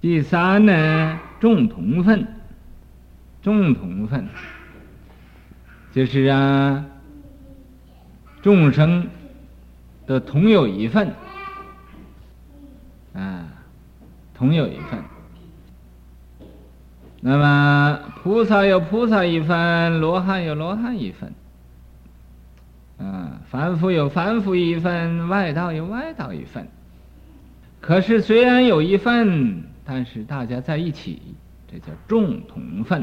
第三呢，众同分，众同分就是啊，众生都同有一份，啊，同有一份。那么菩萨有菩萨一份，罗汉有罗汉一份，啊，凡夫有凡夫一份，外道有外道一份。可是虽然有一份，但是大家在一起，这叫众同分。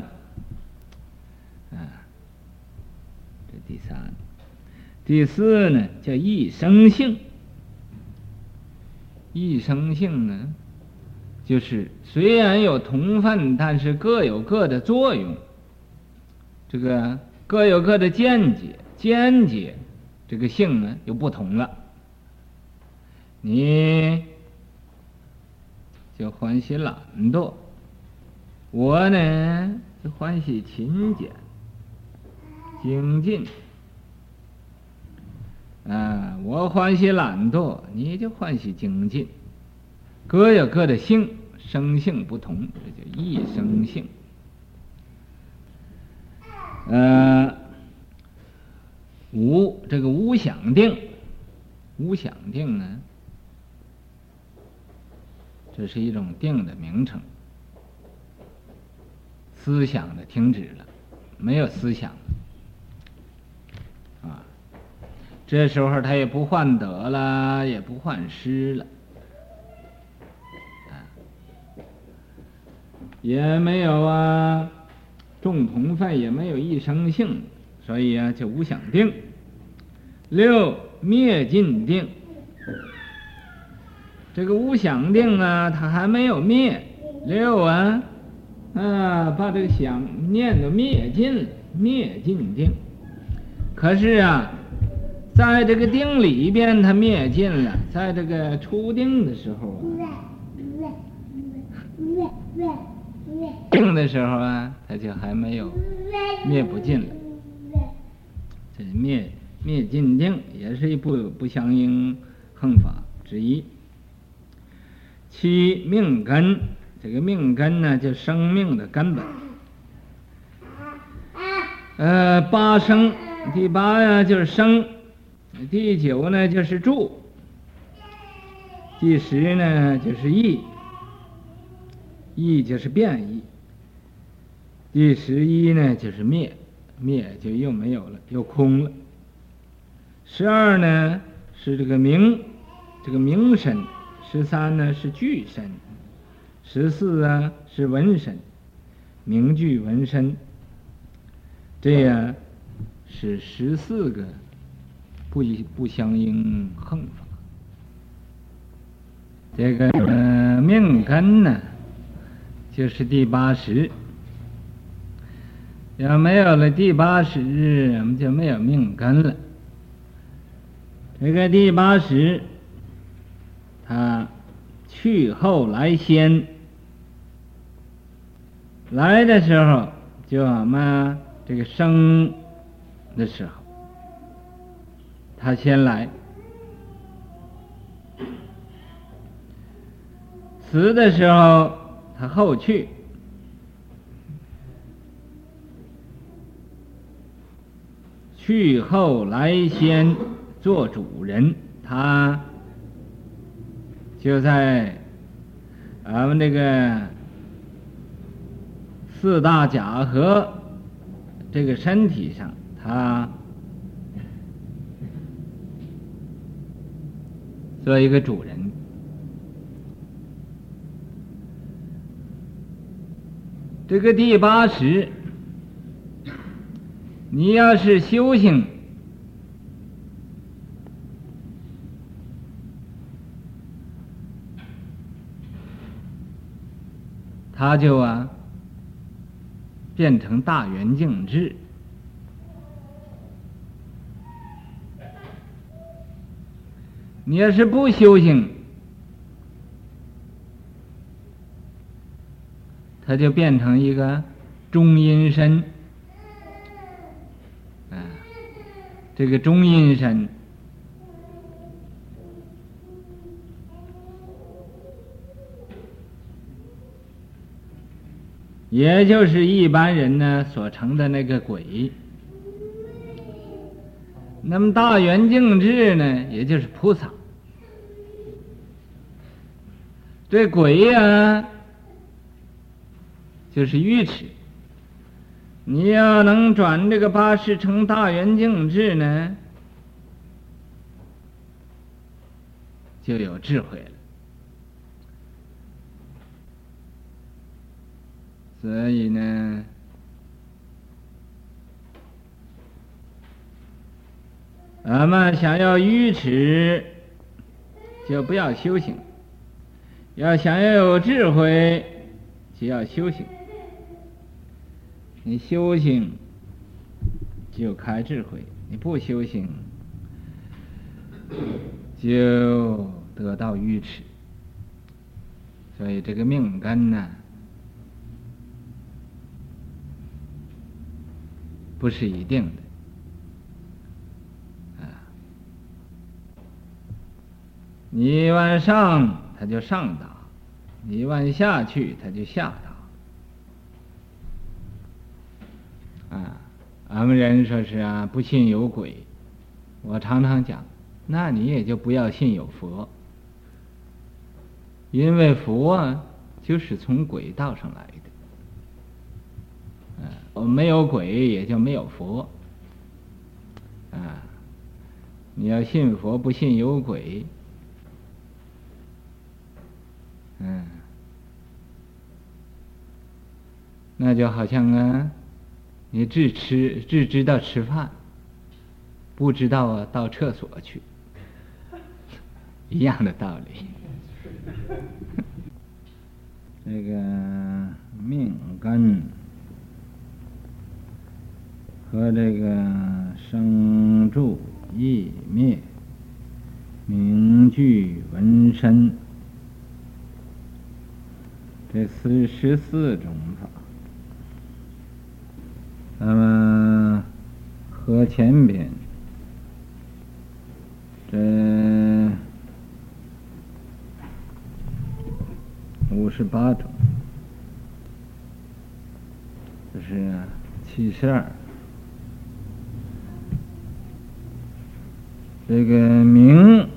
啊，这第三，第四呢叫异生性。异生性呢？就是虽然有同分，但是各有各的作用。这个各有各的见解，见解这个性呢又不同了。你就欢喜懒惰，我呢就欢喜勤俭、精进。啊，我欢喜懒惰，你就欢喜精进。各有各的性，生性不同，这叫异生性。呃，无这个无想定，无想定呢，这是一种定的名称。思想的停止了，没有思想啊，这时候他也不患得了，也不患失了。啊也没有啊，众同分也没有一生性，所以啊就无想定。六灭尽定，这个无想定啊，它还没有灭。六啊，啊把这个想念都灭尽了，灭尽定。可是啊，在这个定里边，它灭尽了，在这个初定的时候啊。定的时候啊，他就还没有灭不尽了。这灭灭尽定也是一部不相应恒法之一。七命根，这个命根呢，就生命的根本。呃，八生，第八呀就是生，第九呢就是住，第十呢就是异。异就是变异，第十一呢就是灭，灭就又没有了，又空了。十二呢是这个名，这个名身；十三呢是具身；十四啊是纹身，名具纹身。这样是十四个不不相应横法。这个呃命根呢？就是第八十，要没有了第八十，我们就没有命根了。这个第八十，他去后来先，来的时候就我们这个生的时候，他先来；死的时候。他后去，去后来先做主人，他就在俺们这个四大假合这个身体上，他做一个主人。这个第八识，你要是修行，他就啊变成大圆镜智。你要是不修行，他就变成一个中阴身，啊，这个中阴身，也就是一般人呢所成的那个鬼。那么大圆镜智呢，也就是菩萨。这鬼呀，就是愚痴。你要能转这个八识成大圆镜智呢，就有智慧了。所以呢，俺们想要愚痴，就不要修行；要想要有智慧，就要修行。你修行就开智慧，你不修行就得到愚痴。所以这个命根呢，不是一定的，啊，你往上，他就上达；你往下去，他就下达。啊，俺们人说是啊，不信有鬼。我常常讲，那你也就不要信有佛，因为佛啊，就是从轨道上来的。没有鬼，也就没有佛。啊，你要信佛，不信有鬼。嗯，那就好像啊，你只吃只知道吃饭，不知道啊到厕所去，一样的道理。这个命根。和这个生住异灭、名俱闻身，这四十四种法，那么和前边这五十八种，就是七十二。这个名，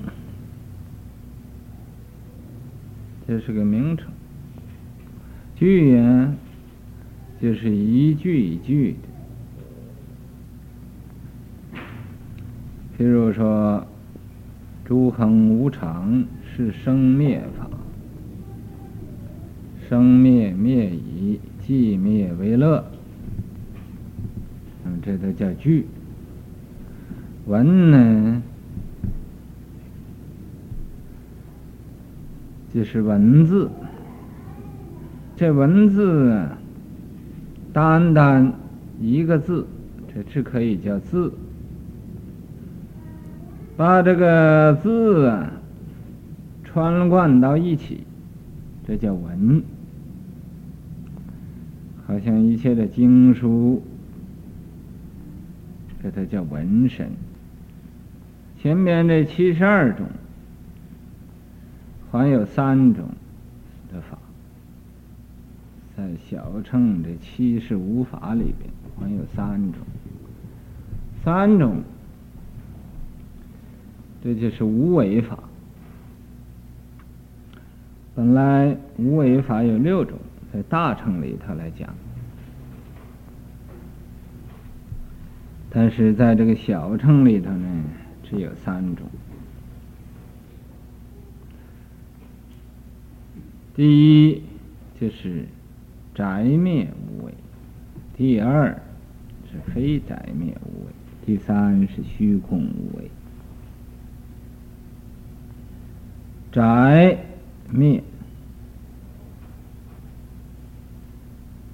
这是个名称。句言，就是一句一句的。譬如说，诸恒无常是生灭法，生灭灭已，寂灭为乐。那么这都叫句。文呢？就是文字，这文字啊，单单一个字，这只可以叫字。把这个字啊串贯到一起，这叫文。好像一切的经书，这都叫文神。前面这七十二种。还有三种的法，在小乘的七十五法里边，还有三种，三种，这就是无为法。本来无为法有六种，在大乘里头来讲，但是在这个小乘里头呢，只有三种。第一就是宅灭无为，第二是非宅灭无为，第三是虚空无为。宅灭，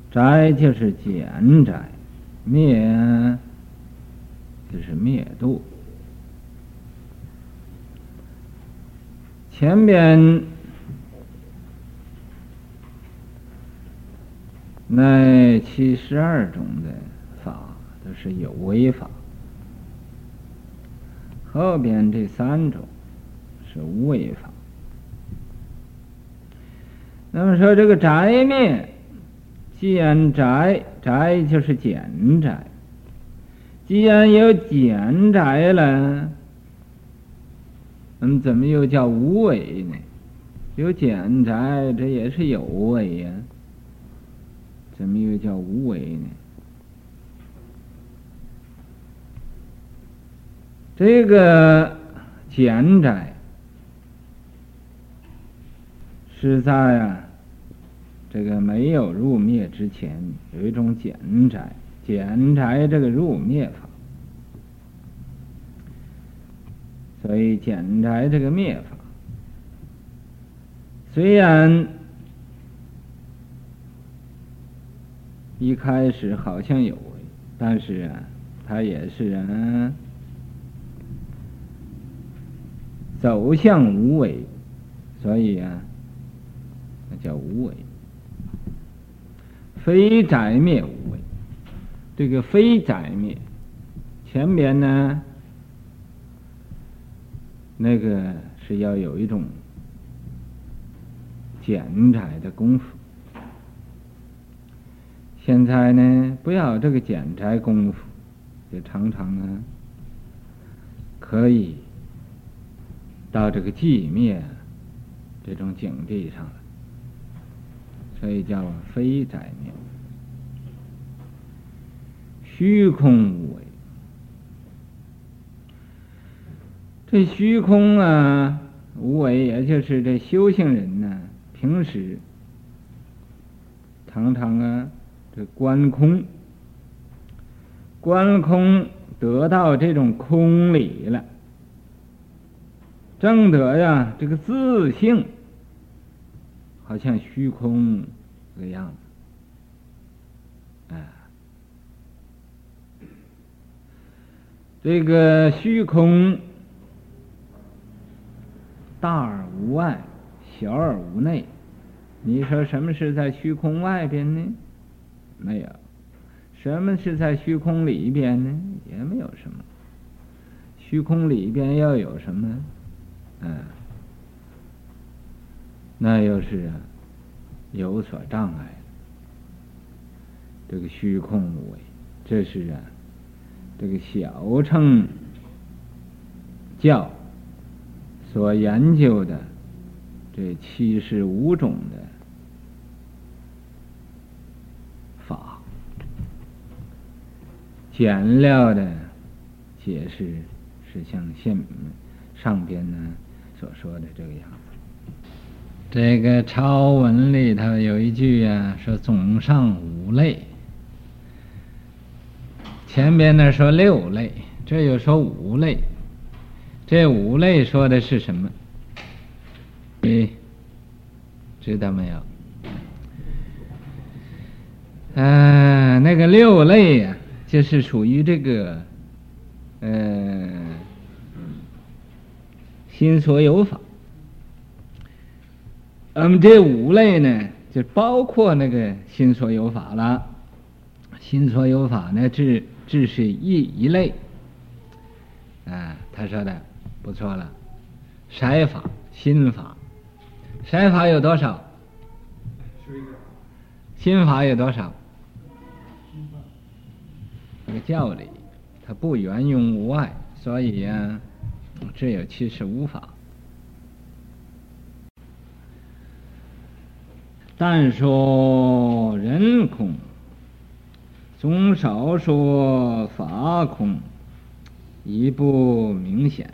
宅就是减宅，灭就是灭度。前边。那七十二种的法都是有为法，后边这三种是无为法。那么说这个宅灭，既然宅宅就是简宅，既然有简宅了，那么怎么又叫无为呢？有简宅，这也是有为呀，怎么又叫无为呢？这个简宅是在啊。这个没有入灭之前，有一种简宅，简宅这个入灭法，所以简宅这个灭法，虽然一开始好像有，但是啊，他也是啊，走向无为，所以啊，那叫无为。非宅灭无为，这个非宅灭，前边呢，那个是要有一种简宅的功夫。现在呢，不要这个简宅功夫，就常常呢，可以到这个寂灭这种境地上了。所以叫非宅灭，虚空无为。这虚空啊，无为，也就是这修行人呢，平时常常啊，这观空，观空得到这种空理了，证得呀，这个自性。好像虚空这个样子，哎，这个虚空大而无外，小而无内。你说什么是在虚空外边呢？没有。什么是在虚空里边呢？也没有什么。虚空里边要有什么？嗯。那又是啊，有所障碍。这个虚空无为，这是啊，这个小乘教所研究的这七十五种的法，简料的解释是像现上边呢所说的这个样子。这个超文里头有一句啊，说总上五类，前边呢说六类，这又说五类，这五类说的是什么？你知道没有？嗯、那个六类呀、就是属于这个，嗯、呃，心所有法。那么这五类呢，就包括那个心所有法了。心所有法呢，只只是一一类。啊，他说的不错了。色法、心法，色法有多少？心法有多少？这个教理，它不缘用无碍，所以呀、啊，只有七十五法。但说人空，总少说法空，一不明显。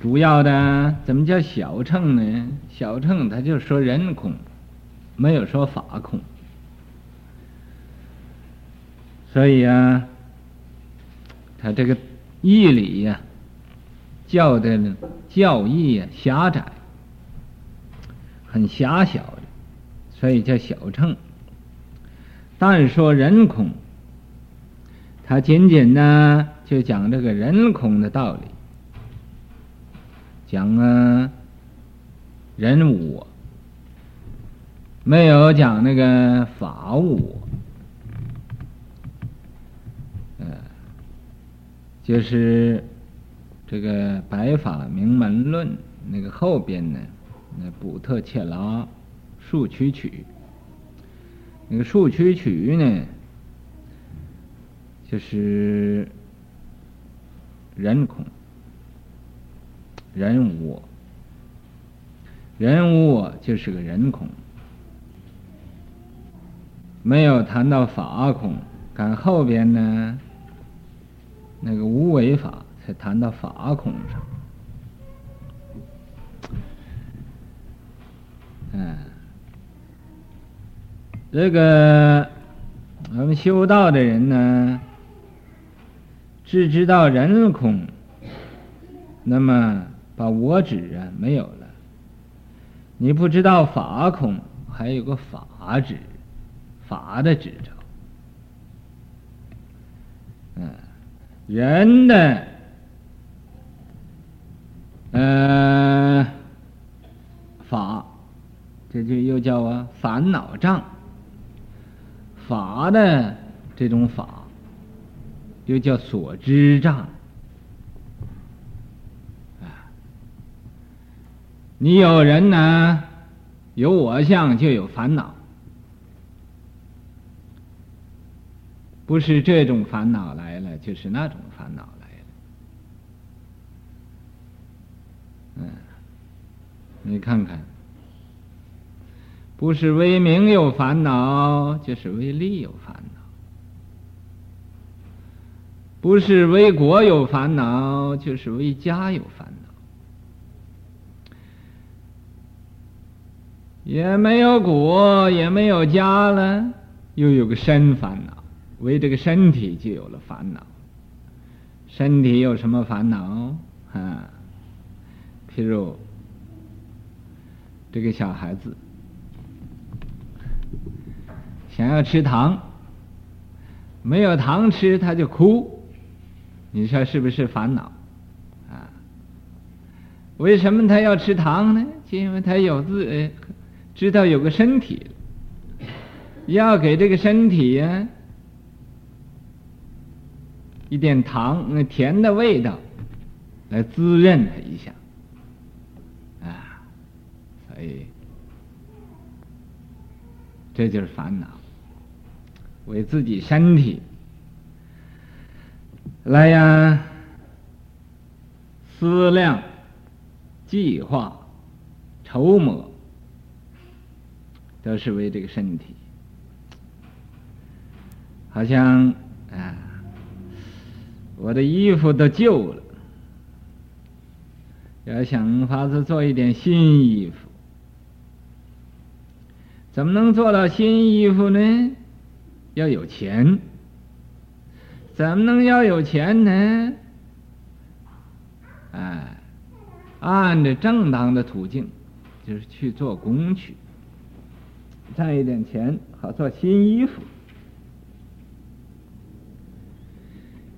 主要的怎么叫小乘呢？小乘他就说人空，没有说法空。所以啊，他这个义理呀、教的教义呀、狭窄。很狭小的，所以叫小乘。但说人空，他仅仅呢就讲这个人空的道理，讲啊人我，没有讲那个法我。就是这个《白法明门论》那个后边呢。那补特切拉、数曲曲那个数曲曲呢，就是人空，人无我，人无我就是个人空，没有谈到法空，看后边呢，那个无为法才谈到法空上。嗯，这个我们修道的人呢，只知道人空，那么把我指啊没有了。你不知道法空，还有个法指，法的指着。嗯，人的，呃，法。这就又叫啊烦恼障，法的这种法，又叫所知障。啊，你有人呢，有我相就有烦恼，不是这种烦恼来了，就是那种烦恼来了。嗯，你看看。不是为名有烦恼，就是为利有烦恼；不是为国有烦恼，就是为家有烦恼。也没有国，也没有家了，又有个身烦恼，为这个身体就有了烦恼。身体有什么烦恼？啊，譬如这个小孩子。想要吃糖，没有糖吃他就哭，你说是不是烦恼？啊？为什么他要吃糖呢？就因为他有自知道有个身体，要给这个身体呀、啊、一点糖，那甜的味道来滋润他一下，啊，所以这就是烦恼。为自己身体来呀，思量、计划、筹谋，都是为这个身体。好像啊，我的衣服都旧了，要想法子做一点新衣服，怎么能做到新衣服呢？要有钱，怎么能要有钱呢？哎，按着正当的途径，就是去做工去，赚一点钱，好做新衣服。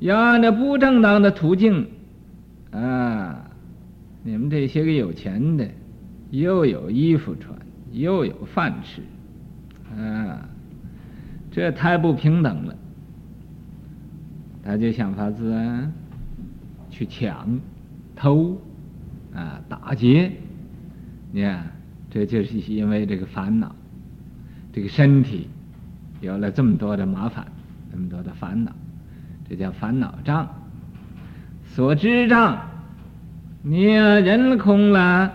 要按照不正当的途径，啊，你们这些个有钱的，又有衣服穿，又有饭吃，啊。这太不平等了，他就想法子啊，去抢、偷、啊打劫，你看，这就是因为这个烦恼，这个身体有了这么多的麻烦，这么多的烦恼，这叫烦恼障。所知障，你人空了。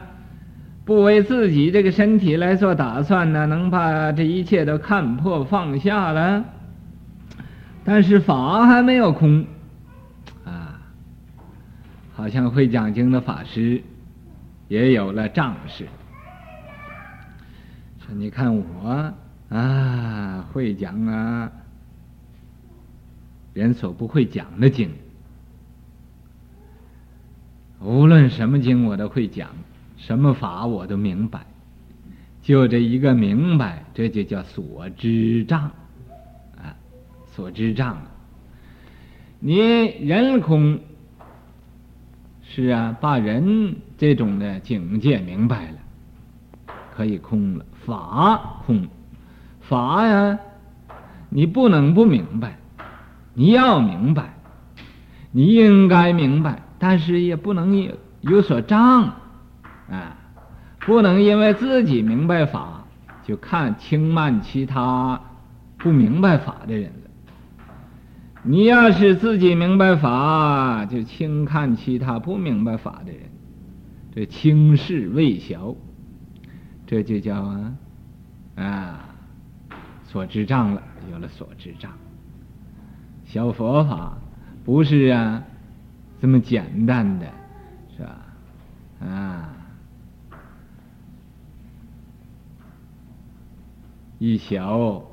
不为自己这个身体来做打算呢，能把这一切都看破放下了。但是法还没有空，啊，好像会讲经的法师也有了仗势。说你看我啊，会讲啊，人所不会讲的经，无论什么经我都会讲。什么法我都明白，就这一个明白，这就叫所知障，啊，所知障。你人空，是啊，把人这种的境界明白了，可以空了。法空，法呀，你不能不明白，你要明白，你应该明白，但是也不能有有所障。啊，不能因为自己明白法，就看轻慢其他不明白法的人了。你要是自己明白法，就轻看其他不明白法的人，这轻视未小，这就叫啊啊所知障了，有了所知障。小佛法不是啊这么简单的，是吧？啊，一小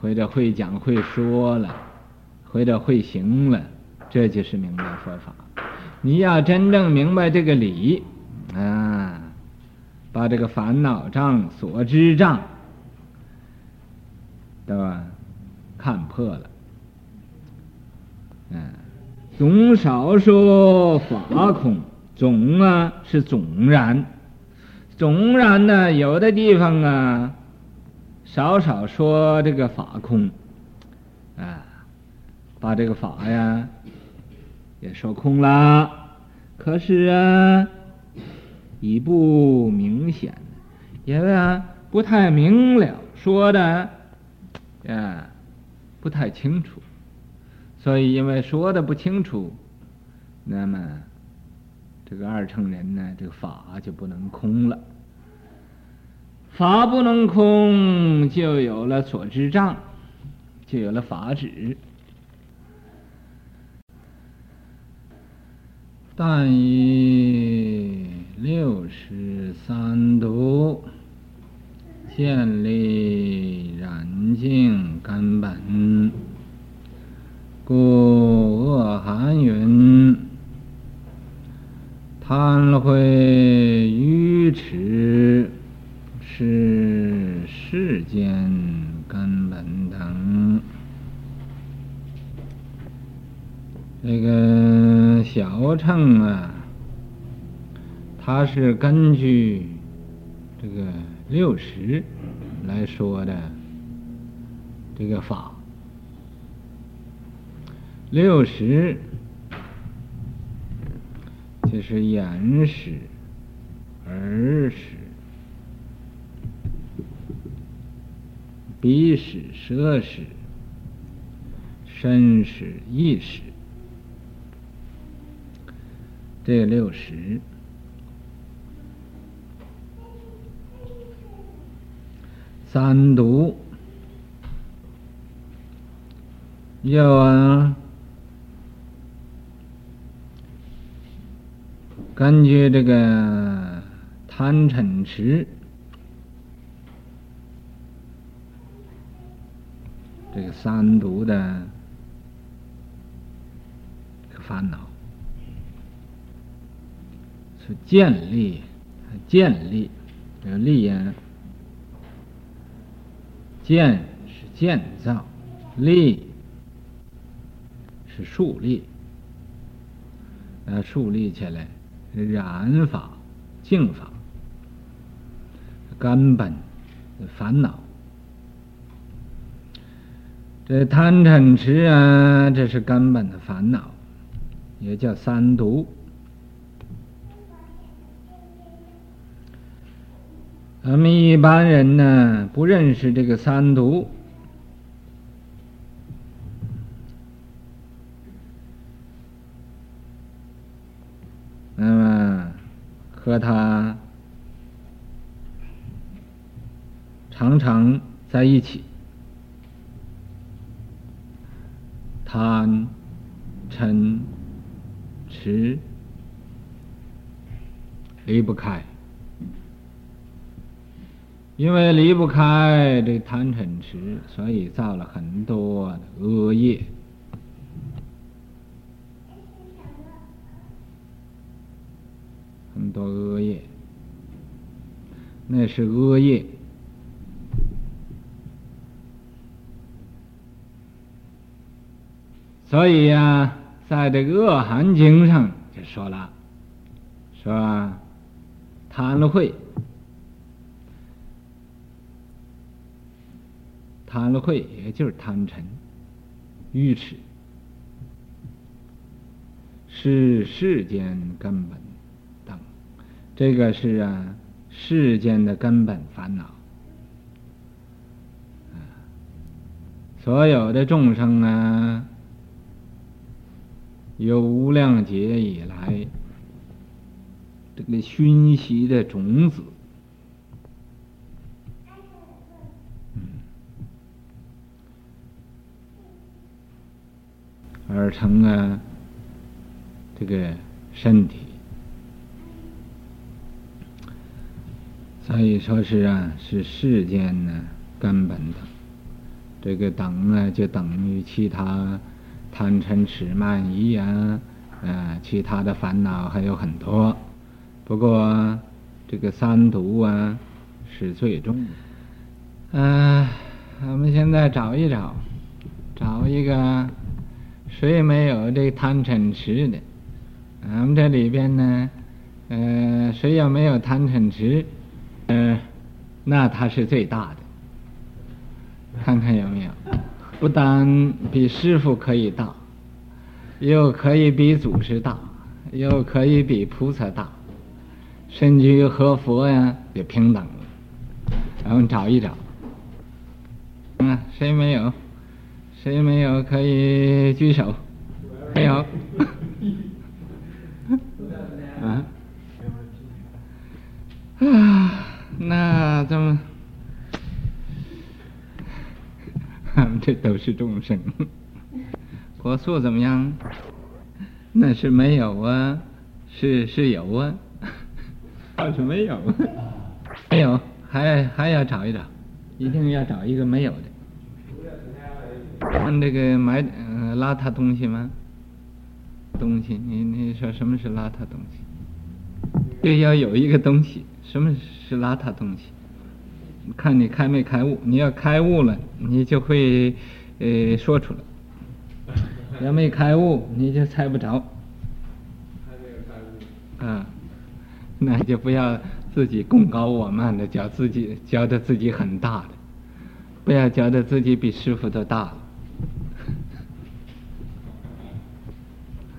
或者会讲会说了。或者会行了，这就是明白佛法。你要真正明白这个理，啊，把这个烦恼障、所知障，对吧？看破了，嗯，总少说法空，总啊是总然，总然呢，有的地方啊，少少说这个法空，啊。把这个法呀也说空了，可是啊，已不明显，因为啊不太明了，说的啊不太清楚，所以因为说的不清楚，那么这个二乘人呢，这个法就不能空了，法不能空，就有了所知障，就有了法执。但以六十三毒建立染净根本，故恶寒云：贪恚愚痴是世间根本等。这个小乘啊，它是根据这个六十来说的这个法。六十就是眼识、耳识、鼻识、舌识、身识、意识。这六十，三毒，要啊，根据这个贪嗔痴，这个三毒的烦恼。是建立，建立，这个立呀，建是建造，立是树立，呃，树立起来，染法、净法，根本烦恼，这贪嗔痴啊，这是根本的烦恼，也叫三毒。咱们一般人呢，不认识这个三毒，那么他常常在一起，贪、嗔、痴，离不开。因为离不开这贪嗔痴，所以造了很多的恶业，多恶业，那是恶业。所以呀、在这个《恶寒经》上就说了，说贪了会。贪了会，也就是贪嗔、愚痴，是世间根本。这个是啊，世间的根本烦恼。所有的众生啊，有无量劫以来这个熏习的种子，而成啊这个身体。所以说是啊，是世间呢根本的这个等呢，就等于其他贪嗔痴慢疑啊，呃，其他的烦恼还有很多。不过这个三毒啊是最重的。嗯、我们现在找一找，找一个谁没有这贪嗔痴的？我们这里边呢，呃，谁要没有贪嗔痴？嗯、那他是最大的。看看有没有，不但比师傅可以大，又可以比祖师大，又可以比菩萨大，甚至于和佛呀也平等了。然后找一找，嗯，谁没有？谁没有可以举手？没有。嗯？那咱们，这都是众生。火速怎么样？那是没有啊，是是有啊，倒是没有，没有，还还要找一找，一定要找一个没有的。看这个买呃邋遢东西吗？东西，你你说什么是邋遢东西？就要有一个东西，什么？是邋遢东西，看你开没开悟。你要开悟了，你就会呃说出来；要没开悟，你就猜不着。啊，那就不要自己功高我慢的，觉自己觉得自己很大的，不要觉得自己比师傅都大了。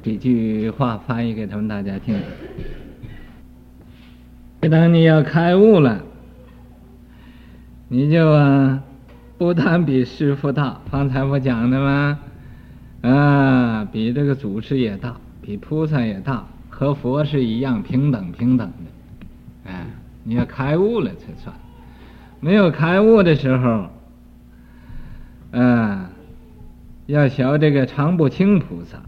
几句话翻译给他们大家听听。等你要开悟了，你就啊，不但比师父大，方才我讲的吗？啊，比这个祖师也大，比菩萨也大，和佛是一样平等平等的。哎，你要开悟了才算。没有开悟的时候，啊，要学这个常不轻菩萨，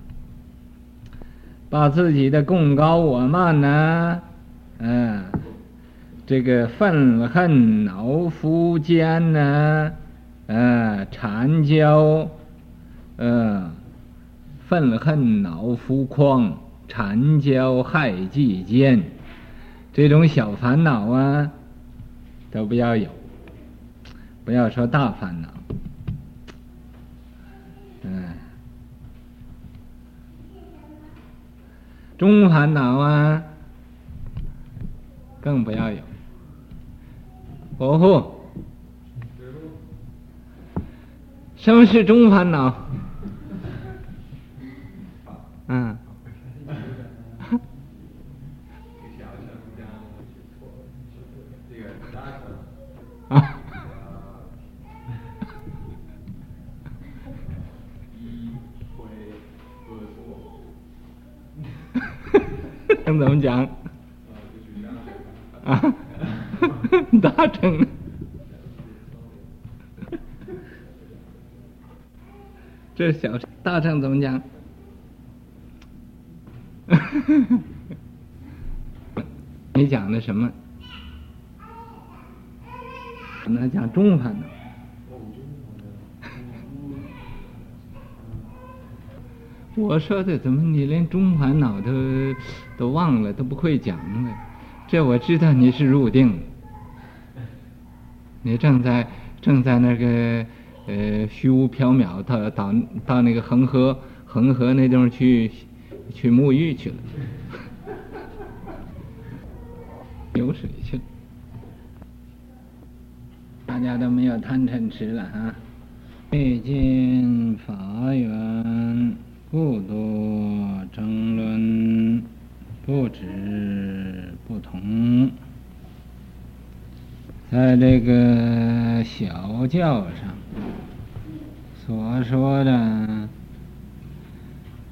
把自己的贡高我慢呢。嗯，这个愤恨恼夫奸呢，呃，缠交，呃，愤恨恼夫狂，缠交害计奸，这种小烦恼啊，都不要有，不要说大烦恼，嗯，中烦恼啊。更不要有，哦吼！什么是中烦恼？嗯。啊。怎么讲？啊，大乘，这是小乘，大乘怎么讲？你讲的什么？那讲中烦恼。我说的怎么你连中烦恼都都忘了，都不会讲了？这我知道你是入定，你正在正在那个呃虚无缥缈，到到到那个恒河恒河那地方去去沐浴去了，流水去了，大家都没有贪嗔痴了啊！毕竟法缘，故多争论。不止不同，在这个小教上，所说的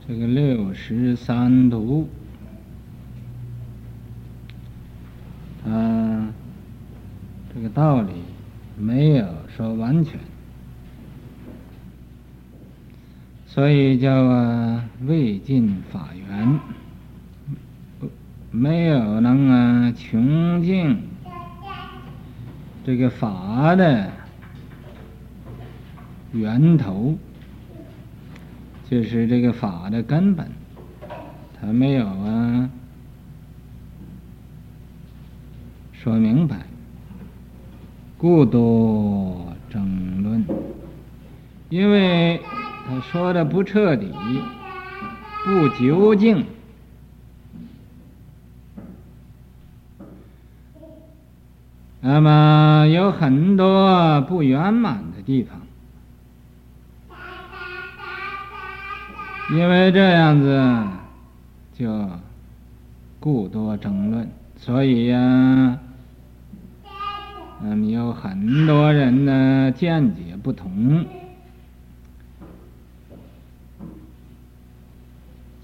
这个六十三读，他这个道理没有说完全，所以叫啊未尽法缘，没有能啊穷尽。这个法的。源头就是这个法的根本，他没有啊说明白，故多争论，因为他说的不彻底，不究竟，那么有很多不圆满的地方。因为这样子，就故多争论，所以呀、嗯，有很多人呢见解不同，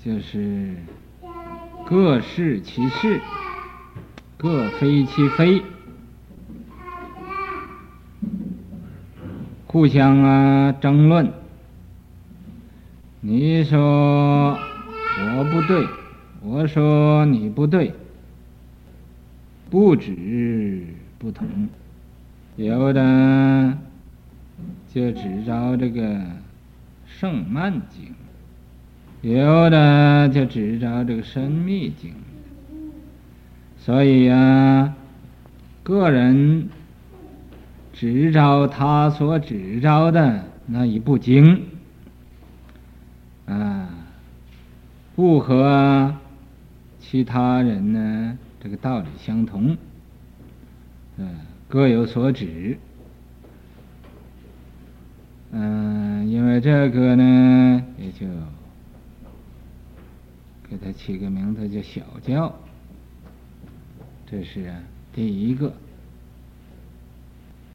就是各是其是，各非其非，互相啊争论。你说我不对，我说你不对，不止不同，有的就只找这个圣曼经，有的就只找这个深密经，所以呀、啊，个人只找他所只找的那一部经。啊，不和其他人呢，这个道理相同，嗯，各有所指，嗯，因为这个呢，也就给他起个名字叫小教，这是第一个。